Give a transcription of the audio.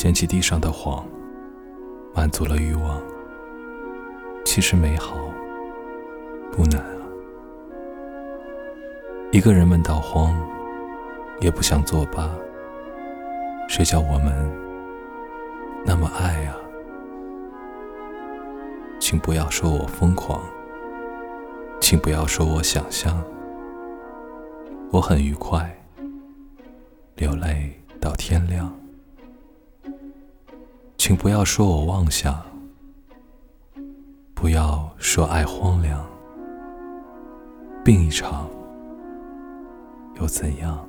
捡起地上的黄，满足了欲望。其实美好不难啊。一个人闷到慌，也不想作罢。谁叫我们那么爱啊？请不要说我疯狂，请不要说我想象，我很愉快，流泪到天亮。请不要说我妄想，不要说爱荒凉，病一场又怎样？